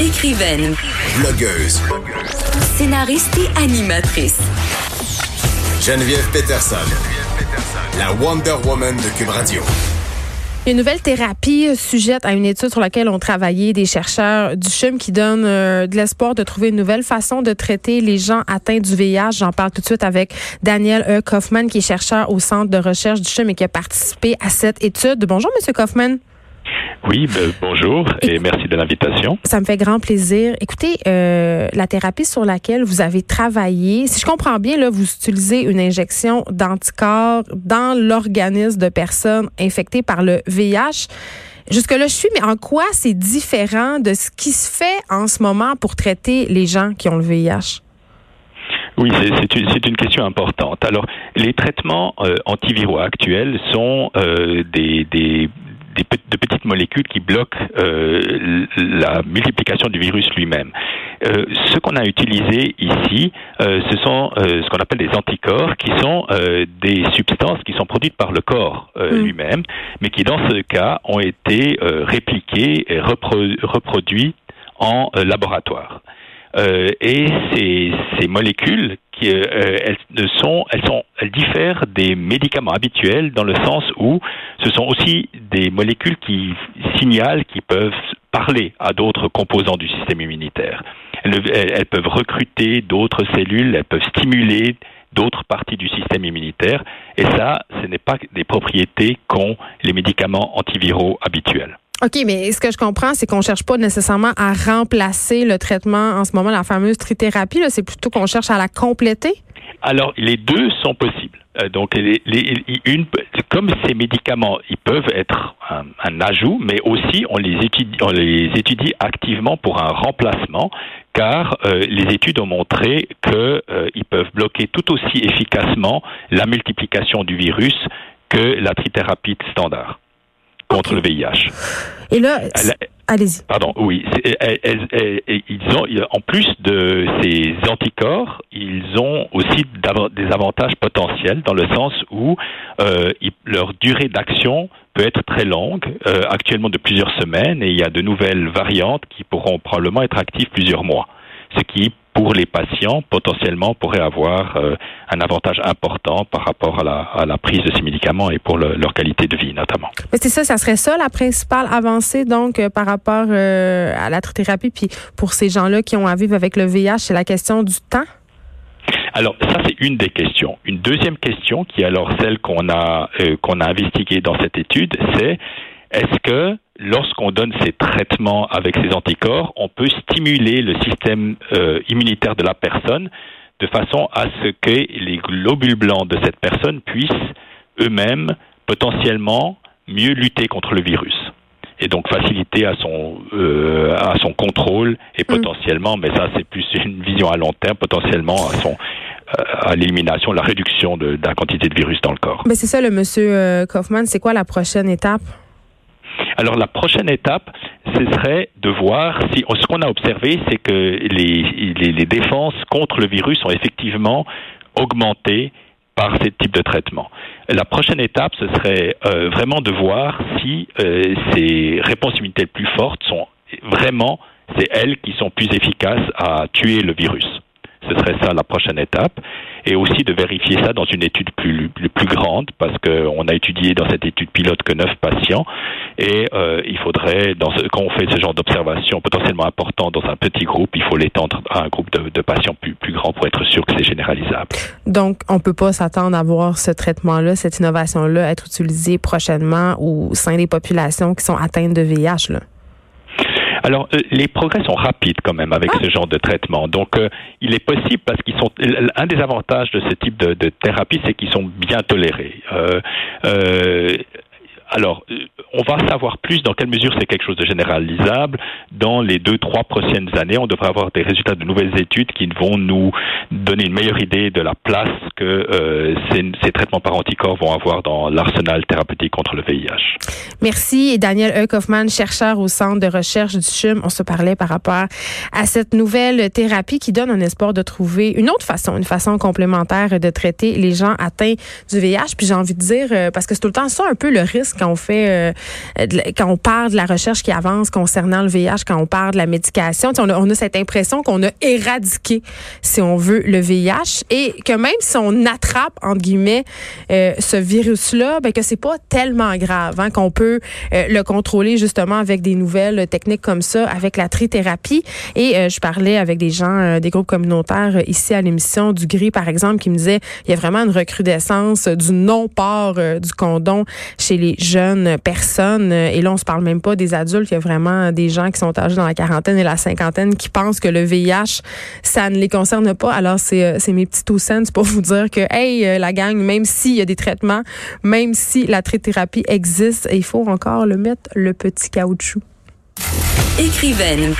Écrivaine, Blogueuse. scénariste et animatrice. Geneviève Peterson. La Wonder Woman de Cube Radio. Une nouvelle thérapie sujette à une étude sur laquelle ont travaillé des chercheurs du CHUM qui donne euh, de l'espoir de trouver une nouvelle façon de traiter les gens atteints du VIH. J'en parle tout de suite avec Daniel E. Kaufman, qui est chercheur au Centre de recherche du CHUM et qui a participé à cette étude. Bonjour, Monsieur Kaufman. Oui, ben, bonjour et merci de l'invitation. Ça me fait grand plaisir. Écoutez, euh, la thérapie sur laquelle vous avez travaillé, si je comprends bien, là, vous utilisez une injection d'anticorps dans l'organisme de personnes infectées par le VIH. Jusque-là, je suis, mais en quoi c'est différent de ce qui se fait en ce moment pour traiter les gens qui ont le VIH? Oui, c'est une, question importante. Alors, les traitements euh, antiviraux actuels sont euh, des, des, des de petites molécules qui bloquent euh, la multiplication du virus lui-même. Euh, ce qu'on a utilisé ici, euh, ce sont ce qu'on appelle des anticorps, qui sont des substances qui sont produites par le corps Mm. lui-même, mais qui dans ce cas ont été répliqués et repro- reproduits en laboratoire. Euh, et ces, ces molécules, euh, elles diffèrent des médicaments habituels dans le sens où ce sont aussi des molécules qui signalent, qui peuvent parler à d'autres composants du système immunitaire. Elles peuvent recruter d'autres cellules, elles peuvent stimuler d'autres parties du système immunitaire, et ça, ce n'est pas des propriétés qu'ont les médicaments antiviraux habituels. OK, mais ce que je comprends, c'est qu'on cherche pas nécessairement à remplacer le traitement en ce moment, la fameuse trithérapie. C'est plutôt qu'on cherche à la compléter? Alors, les deux sont possibles. Euh, donc, les, les- une, comme ces médicaments, ils peuvent être un, un ajout, mais aussi on les, étudie, on les étudie activement pour un remplacement, car euh, les études ont montré qu'ils peuvent bloquer tout aussi efficacement la multiplication du virus que la trithérapie standard contre le VIH. Et là, allez-y. Pardon, oui. c'est- elles- elles- elles- ils ont, en plus de ces anticorps, ils ont aussi des avantages potentiels dans le sens où euh, ils- leur durée d'action peut être très longue, euh, actuellement de plusieurs semaines, et il y a de nouvelles variantes qui pourront probablement être actives plusieurs mois, ce qui pour les patients, potentiellement, pourrait avoir euh, un avantage important par rapport à la, à la prise de ces médicaments et pour le- leur qualité de vie, notamment. Mais c'est ça, ça serait ça la principale avancée donc euh, par rapport euh, à la trithérapie. Puis pour ces gens-là qui ont à vivre avec le VIH, c'est la question du temps? Alors ça c'est une des questions. Une deuxième question qui est alors celle qu'on a euh, qu'on a investiguée dans cette étude, c'est est-ce que lorsqu'on donne ces traitements avec ces anticorps, on peut stimuler le système euh, immunitaire de la personne de façon à ce que les globules blancs de cette personne puissent eux-mêmes potentiellement mieux lutter contre le virus et donc faciliter à son euh, à son contrôle et potentiellement, mais ça c'est plus une vision à long terme, potentiellement à son à l'élimination, la réduction de, de la quantité de virus dans le corps. Mais c'est ça, le monsieur euh, Kaufman. C'est quoi la prochaine étape? Alors la prochaine étape, ce serait de voir si ce qu'on a observé, c'est que les, défenses contre le virus sont effectivement augmentées par ce type de traitement. La prochaine étape, ce serait euh, vraiment de voir si euh, ces réponses immunitaires plus fortes sont vraiment, c'est elles qui sont plus efficaces à tuer le virus. Ce serait ça la prochaine étape. Et aussi de vérifier ça dans une étude plus, plus, grande, parce qu'on a étudié dans cette étude pilote que neuf patients. Et euh, il faudrait, quand on fait ce genre d'observation potentiellement important dans un petit groupe, il faut l'étendre à un groupe de, patients plus, plus grand pour être sûr que c'est généralisable. Donc, on peut pas s'attendre à voir ce traitement-là, cette innovation-là être utilisée prochainement au sein des populations qui sont atteintes de VIH. Là. Alors, euh, les progrès sont rapides quand même avec ce genre de traitement. Donc, euh, il est possible parce qu'ils sont. Un des avantages de ce type de, de thérapie, c'est qu'ils sont bien tolérés. Euh, euh, alors, on va savoir plus dans quelle mesure c'est quelque chose de généralisable. Dans les deux, trois prochaines années, on devrait avoir des résultats de nouvelles études qui vont nous donner une meilleure idée de la place que euh, ces, ces traitements par anticorps vont avoir dans l'arsenal thérapeutique contre le VIH. Merci. Et Daniel E. Kaufman, chercheur au Centre de recherche du CHUM. On se parlait par rapport à cette nouvelle thérapie qui donne un espoir de trouver une autre façon, une façon complémentaire de traiter les gens atteints du VIH. Puis j'ai envie de dire, euh, parce que c'est tout le temps ça un peu le risque quand on fait, euh, quand on parle de la recherche qui avance concernant le VIH, quand on parle de la médication. On a, on a cette impression qu'on a éradiqué, si on veut, le VIH et que même si on attrape, entre guillemets, euh, ce virus-là, ben, que c'est pas tellement grave, hein, qu'on peut euh, le contrôler justement avec des nouvelles techniques comme ça, avec la trithérapie. Et euh, je parlais avec des gens, des groupes communautaires ici à l'émission du Gris, par exemple, qui me disaient il y a vraiment une recrudescence du non-port du condom chez les jeunes personnes. Et là, on se parle même pas des adultes. Il y a vraiment des gens qui sont âgés dans la quarantaine et la cinquantaine qui pensent que le VIH, ça ne les concerne pas. Alors, c'est mes petits two cents pour vous dire que, hey, la gang, même s'il y a des traitements, même si la trithérapie existe, il faut encore le mettre le petit caoutchouc. Écrivaine.